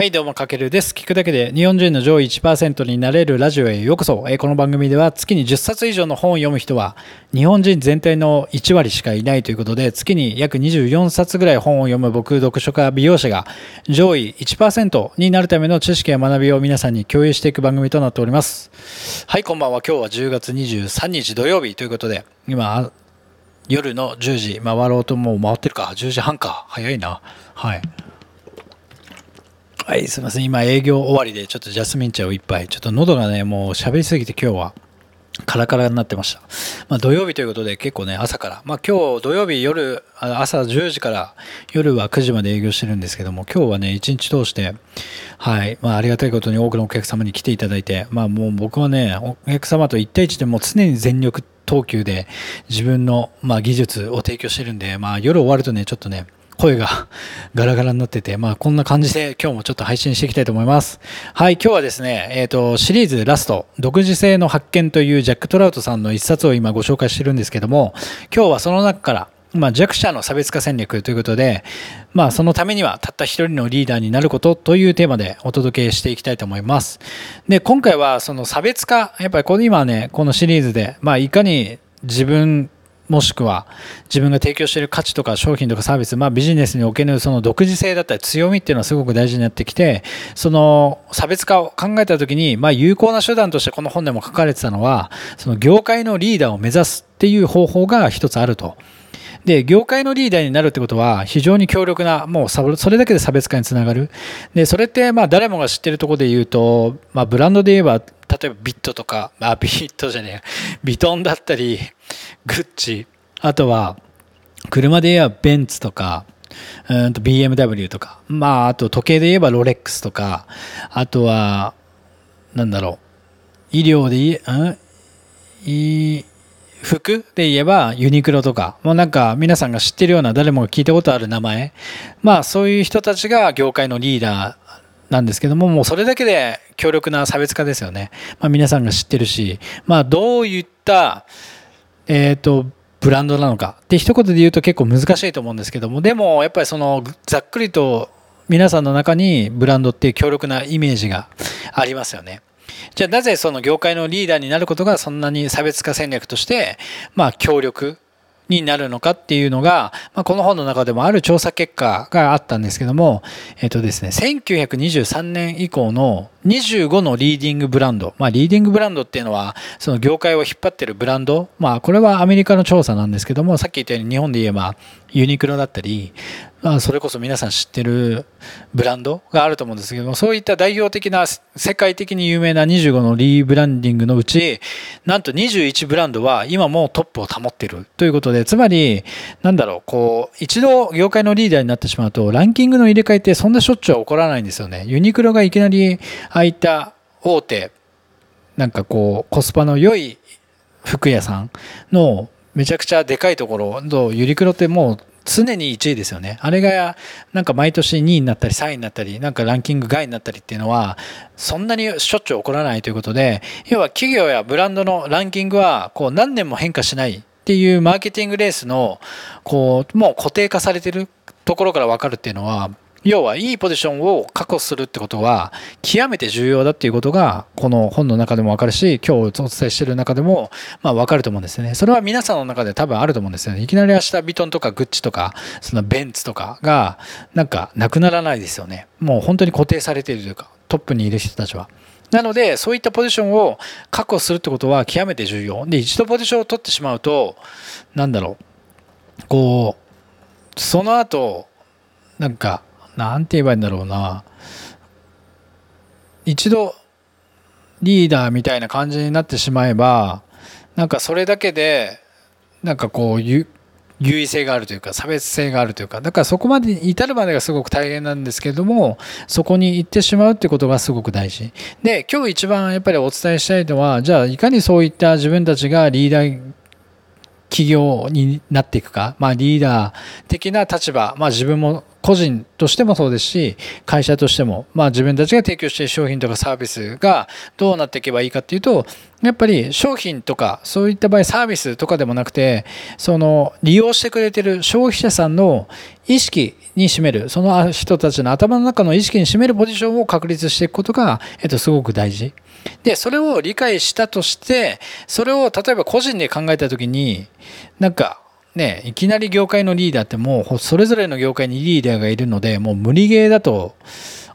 はい、どうも、かけるです。聞くだけで日本人の上位1%になれるラジオへようこそ。えこの番組では月に10冊以上の本を読む人は日本人全体の1割しかいないということで、月に約24冊ぐらい本を読む僕、読書家、美容師が上位1%になるための知識や学びを皆さんに共有していく番組となっております。はい、こんばんは。今日は10月23日土曜日ということで、今、夜の10時回ろうともう回ってるか？10時半か。早いな。はい。はい、すみません。今営業終わりでちょっとジャスミン茶を一杯。ちょっと喉がね、もう喋りすぎて今日はカラカラになってました。まあ土曜日ということで結構ね、朝から。まあ今日土曜日夜、朝10時から夜は9時まで営業してるんですけども、今日はね、一日通して、はい、まあありがたいことに多くのお客様に来ていただいて、まあもう僕はね、お客様と1対1でも常に全力投球で自分の、まあ、技術を提供してるんで、まあ夜終わるとね、ちょっとね、声が ガラガラになってて、まあこんな感じで今日もちょっと配信していきたいと思います。はい、今日はですね、えっ、と、シリーズラスト、独自性の発見というジャック・トラウトさんの一冊を今ご紹介してるんですけども、今日はその中から、まあ、弱者の差別化戦略ということで、まあ、そのためにはたった一人のリーダーになることというテーマでお届けしていきたいと思います。で、今回はその差別化、やっぱりこの今ね、このシリーズで、まあ、いかに自分もしくは自分が提供している価値とか商品とかサービス、まあ、ビジネスにおけるその独自性だったり強みっていうのはすごく大事になってきてその差別化を考えた時に、まあ、有効な手段としてこの本でも書かれてたのはその業界のリーダーを目指すっていう方法が一つあると。で、業界のリーダーになるってことは非常に強力な、もうそれだけで差別化につながる。で、それってまあ誰もが知ってるところで言うと、まあブランドで言えば、例えばビットとか、まあ、ビットじゃねえ、ビトンだったり、グッチ、あとは、車で言えばベンツとか、うんと BMW とか、まああと時計で言えばロレックスとか、あとは、なんだろう、医療で言え、うん？い服で言えばユニクロとか、もうなんか皆さんが知ってるような誰もが聞いたことある名前。まあそういう人たちが業界のリーダーなんですけども、もうそれだけで強力な差別化ですよね。まあ皆さんが知ってるし、まあどういった、えっ、と、ブランドなのかって一言で言うと結構難しいと思うんですけども、でもやっぱりそのざっくりと皆さんの中にブランドっていう強力なイメージがありますよね。じゃあなぜその業界のリーダーになることがそんなに差別化戦略として、まあ強力になるのかっていうのが、まあ、この本の中でもある調査結果があったんですけども、えっとですね、1923年以降の25のリーディングブランド。まあ、リーディングブランドっていうのは、その業界を引っ張ってるブランド。まあ、これはアメリカの調査なんですけども、さっき言ったように日本で言えばユニクロだったり、それこそ皆さん知ってるブランドがあると思うんですけども、そういった代表的な世界的に有名な25のリーブランディングのうち、なんと21ブランドは今もトップを保っているということで、つまり、なんだろう、こう、一度業界のリーダーになってしまうと、ランキングの入れ替えってそんなしょっちゅうは起こらないんですよね。ユニクロがいきなり、ああいった大手、なんかこう、コスパの良い服屋さんのめちゃくちゃでかいところと、ユニクロってもう常に1位ですよね。あれがなんか毎年2位になったり3位になったり、なんかランキング外になったりっていうのは、そんなにしょっちゅう起こらないということで、要は企業やブランドのランキングはこう何年も変化しないっていうマーケティングレースの、こう、もう固定化されてるところからわかるっていうのは、要はいいポジションを確保するってことは極めて重要だっていうことがこの本の中でもわかるし今日お伝えしてる中でもまあわかると思うんですよね。それは皆さんの中で多分あると思うんですよね。いきなり明日ビトンとかグッチとかそのベンツとかがなんかなくならないですよね。もう本当に固定されているというかトップにいる人たちは。なのでそういったポジションを確保するってことは極めて重要。で一度ポジションを取ってしまうとなんだろう。こうその後なんかなんて言えばいいんだろうな。一度リーダーみたいな感じになってしまえば、なんかそれだけで、なんかこう、優位性があるというか、差別性があるというか、だからそこまで至るまでがすごく大変なんですけども、そこに行ってしまうってことがすごく大事。で、今日一番やっぱりお伝えしたいのは、じゃあいかにそういった自分たちがリーダー、企業になっていくか、まあリーダー的な立場、まあ自分も個人としてもそうですし会社としても、まあ、自分たちが提供している商品とかサービスがどうなっていけばいいかっていうとやっぱり商品とかそういった場合サービスとかでもなくてその利用してくれてる消費者さんの意識に占めるその人たちの頭の中の意識に占めるポジションを確立していくことが、えっと、すごく大事。でそれを理解したとしてそれを例えば個人で考えた時になんかねいきなり業界のリーダーってもうそれぞれの業界にリーダーがいるのでもう無理ゲーだと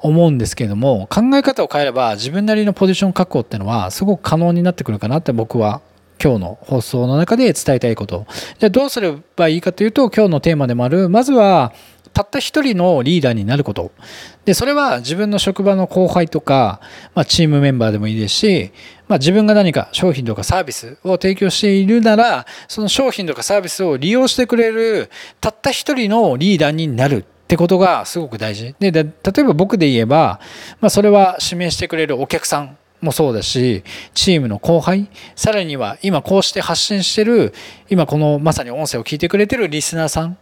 思うんですけども考え方を変えれば自分なりのポジション確保っていうのはすごく可能になってくるかなって僕は今日の放送の中で伝えたいこと。じゃどうすればいいかというと今日のテーマでもあるまずはたった一人のリーダーになること。で、それは自分の職場の後輩とか、まあ、チームメンバーでもいいですし、まあ、自分が何か商品とかサービスを提供しているなら、その商品とかサービスを利用してくれるたった一人のリーダーになるってことがすごく大事。で、例えば僕で言えば、まあ、それは指名してくれるお客さんもそうだし、チームの後輩、さらには今こうして発信してる、今このまさに音声を聞いてくれてるリスナーさん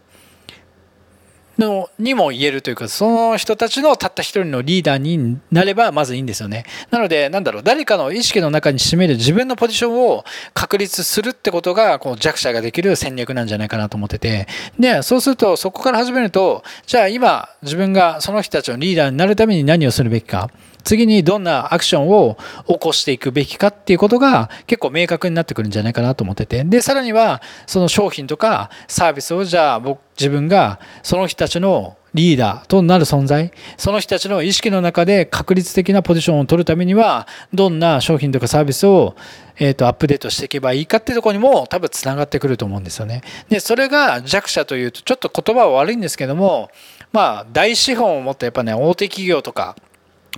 のにも言えるというかその人たちのたった一人のリーダーになればまずいいんですよね。なのでなんだろう誰かの意識の中に占める自分のポジションを確立するってことがこう弱者ができる戦略なんじゃないかなと思ってて。でそうするとそこから始めるとじゃあ今自分がその人たちのリーダーになるために何をするべきか。次にどんなアクションを起こしていくべきかっていうことが結構明確になってくるんじゃないかなと思っててでさらにはその商品とかサービスをじゃあ僕自分がその人たちのリーダーとなる存在その人たちの意識の中で確率的なポジションを取るためにはどんな商品とかサービスを、えー、とアップデートしていけばいいかっていうとこにも多分つながってくると思うんですよね。でそれが弱者というとちょっと言葉は悪いんですけどもまあ大資本を持ったやっぱね大手企業とか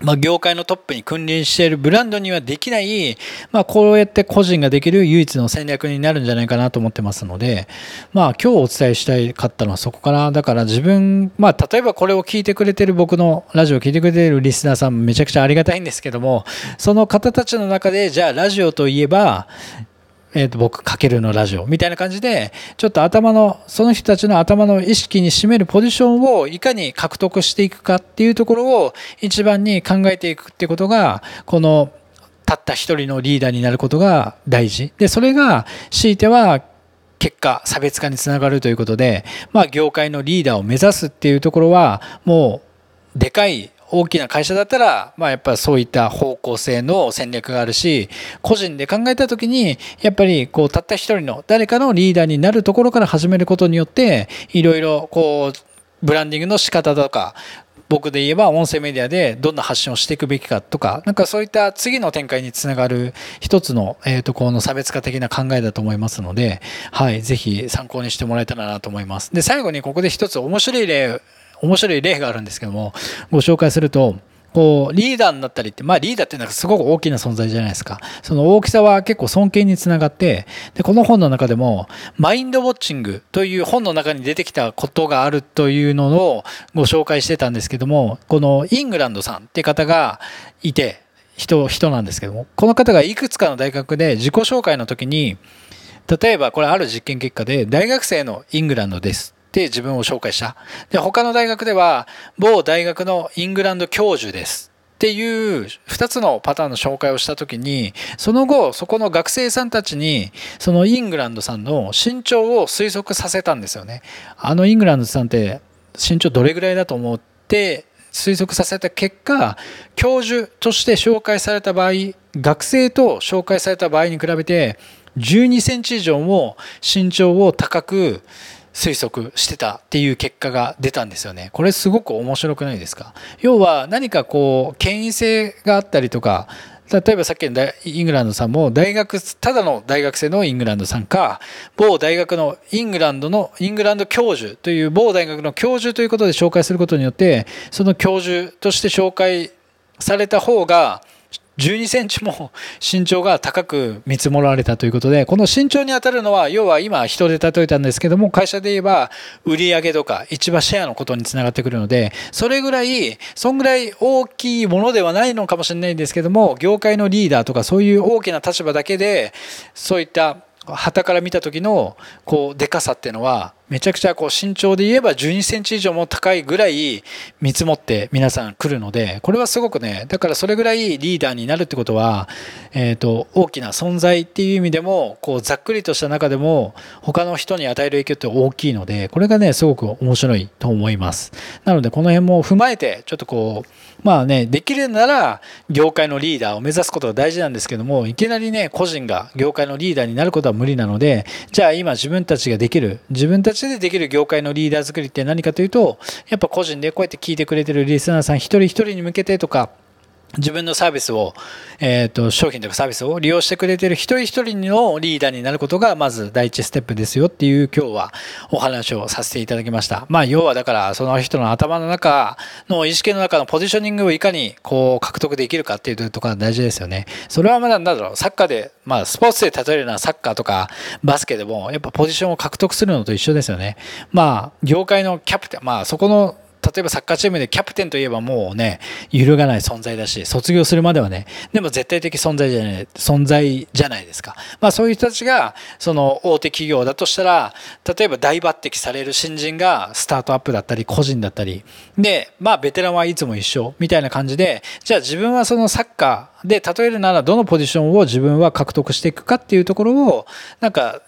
まあ、業界のトップに君臨しているブランドにはできない、まあ、こうやって個人ができる唯一の戦略になるんじゃないかなと思ってますので、まあ、今日お伝えしたいかったのはそこから、だから自分、まあ、例えばこれを聞いてくれてる僕のラジオを聞いてくれてるリスナーさんめちゃくちゃありがたいんですけども、その方たちの中で、じゃあラジオといえば、えー、と僕かけるのラジオみたいな感じでちょっと頭のその人たちの頭の意識に占めるポジションをいかに獲得していくかっていうところを一番に考えていくってことがこのたった一人のリーダーになることが大事。でそれが強いては結果差別化につながるということで、まあ、業界のリーダーを目指すっていうところはもうでかい大きな会社だったら、まあ、やっぱりそういった方向性の戦略があるし個人で考えた時にやっぱりこうたった一人の誰かのリーダーになるところから始めることによっていろいろこうブランディングの仕方とか僕で言えば音声メディアでどんな発信をしていくべきかとか、なんかそういった次の展開につながる一つの、えっ、と、この差別化的な考えだと思いますので、はい、ぜひ参考にしてもらえたらなと思います。で、最後にここで一つ面白い例面白い例があるんですけども、ご紹介すると、こう、リーダーになったりって、まあリーダーっていうのはすごく大きな存在じゃないですか。その大きさは結構尊敬につながって、で、この本の中でも、マインドウォッチングという本の中に出てきたことがあるというのをご紹介してたんですけども、このイングランドさんって方がいて、人、人なんですけども、この方がいくつかの大学で自己紹介の時に、例えばこれある実験結果で、大学生のイングランドです。って自分を紹介した。で、他の大学では、某大学のイングランド教授です。っていう2つのパターンの紹介をした時にその後そこの学生さんたちにそのイングランドさんの身長を推測させたんですよね。あのイングランドさんって身長どれぐらいだと思って推測させた結果教授として紹介された場合学生と紹介された場合に比べて12センチ以上も身長を高く推測してたっていう結果が出たんですよね。これすごく面白くないですか？要は何かこう権威性があったりとか例えばさっきのイングランドさんも大学ただの大学生のイングランドさんか某大学のイングランドのイングランド教授という某大学の教授ということで紹介することによってその教授として紹介された方が12センチも身長が高く見積もられたということで、この身長に当たるのは、要は今人で例えたんですけども、会社で言えば売上とか市場シェアのことにつながってくるので、それぐらい、そんぐらい大きいものではないのかもしれないんですけども、業界のリーダーとかそういう大きな立場だけで、そういった旗から見た時のこうでかさっていうのはめちゃくちゃこう身長で言えば12センチ以上も高いぐらい見積もって皆さん来るので、これはすごくね、だからそれぐらいリーダーになるってことは、えっ、と、大きな存在っていう意味でも、こうざっくりとした中でも他の人に与える影響って大きいので、これがね、すごく面白いと思います。なのでこの辺も踏まえて、ちょっとこう、まあね、できるなら業界のリーダーを目指すことが大事なんですけども、いきなりね、個人が業界のリーダーになることは無理なので、じゃあ今自分たちができる、自分たちでできる業界のリーダー作りって何かというと、やっぱ個人でこうやって聞いてくれてるリスナーさん一人一人に向けてとか、自分のサービスを、えっ、ー、と、商品とかサービスを利用してくれてる一人一人のリーダーになることが、まず第一ステップですよっていう今日はお話をさせていただきました。まあ、要はだから、その人の頭の中の意識の中のポジショニングをいかにこう獲得できるかっていうところが大事ですよね。それはまだ、なんだろう、サッカーで、まあ、スポーツで例えるのはサッカーとかバスケでも、やっぱポジションを獲得するのと一緒ですよね。まあ、業界のキャプテン、まあ、そこの例えばサッカーチームでキャプテンといえばもうね、揺るがない存在だし、卒業するまではね、でも絶対的存在じゃない、存在じゃないですか。まあそういう人たちが、その大手企業だとしたら、例えば大抜擢される新人がスタートアップだったり、個人だったり、で、まあベテランはいつも一緒、みたいな感じで、じゃあ自分はそのサッカー、で、例えるならどのポジションを自分は獲得していくかっていうところを、なんか、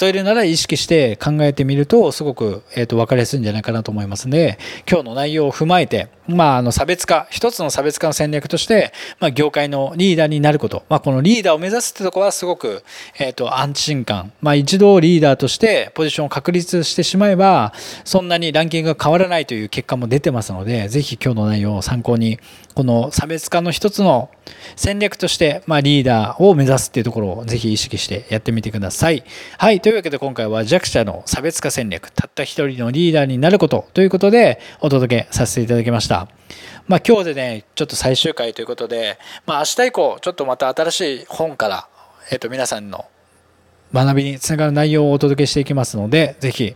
例えるなら意識して考えてみると、すごく、えっ、ー、と、分かりやすいんじゃないかなと思いますので、今日の内容を踏まえて、まあ、あの、差別化、一つの差別化の戦略として、まあ、業界のリーダーになること、まあ、このリーダーを目指すってところはすごく、えっ、ー、と、安心感、まあ、一度リーダーとしてポジションを確立してしまえば、そんなにランキングが変わらないという結果も出てますので、ぜひ今日の内容を参考に、この差別化の一つの戦略として、まあ、リーダーを目指すっていうところをぜひ意識してやってみてください。はい。というわけで今回は弱者の差別化戦略、たった一人のリーダーになることということでお届けさせていただきました。まあ、今日でね、ちょっと最終回ということで、まあ、明日以降、ちょっとまた新しい本から、えっ、と、皆さんの学びにつながる内容をお届けしていきますので、ぜひ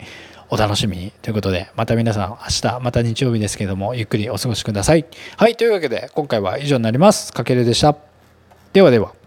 お楽しみにということで、また皆さん明日、また日曜日ですけども、ゆっくりお過ごしください。はい、というわけで今回は以上になります。かけるでした。ではでは。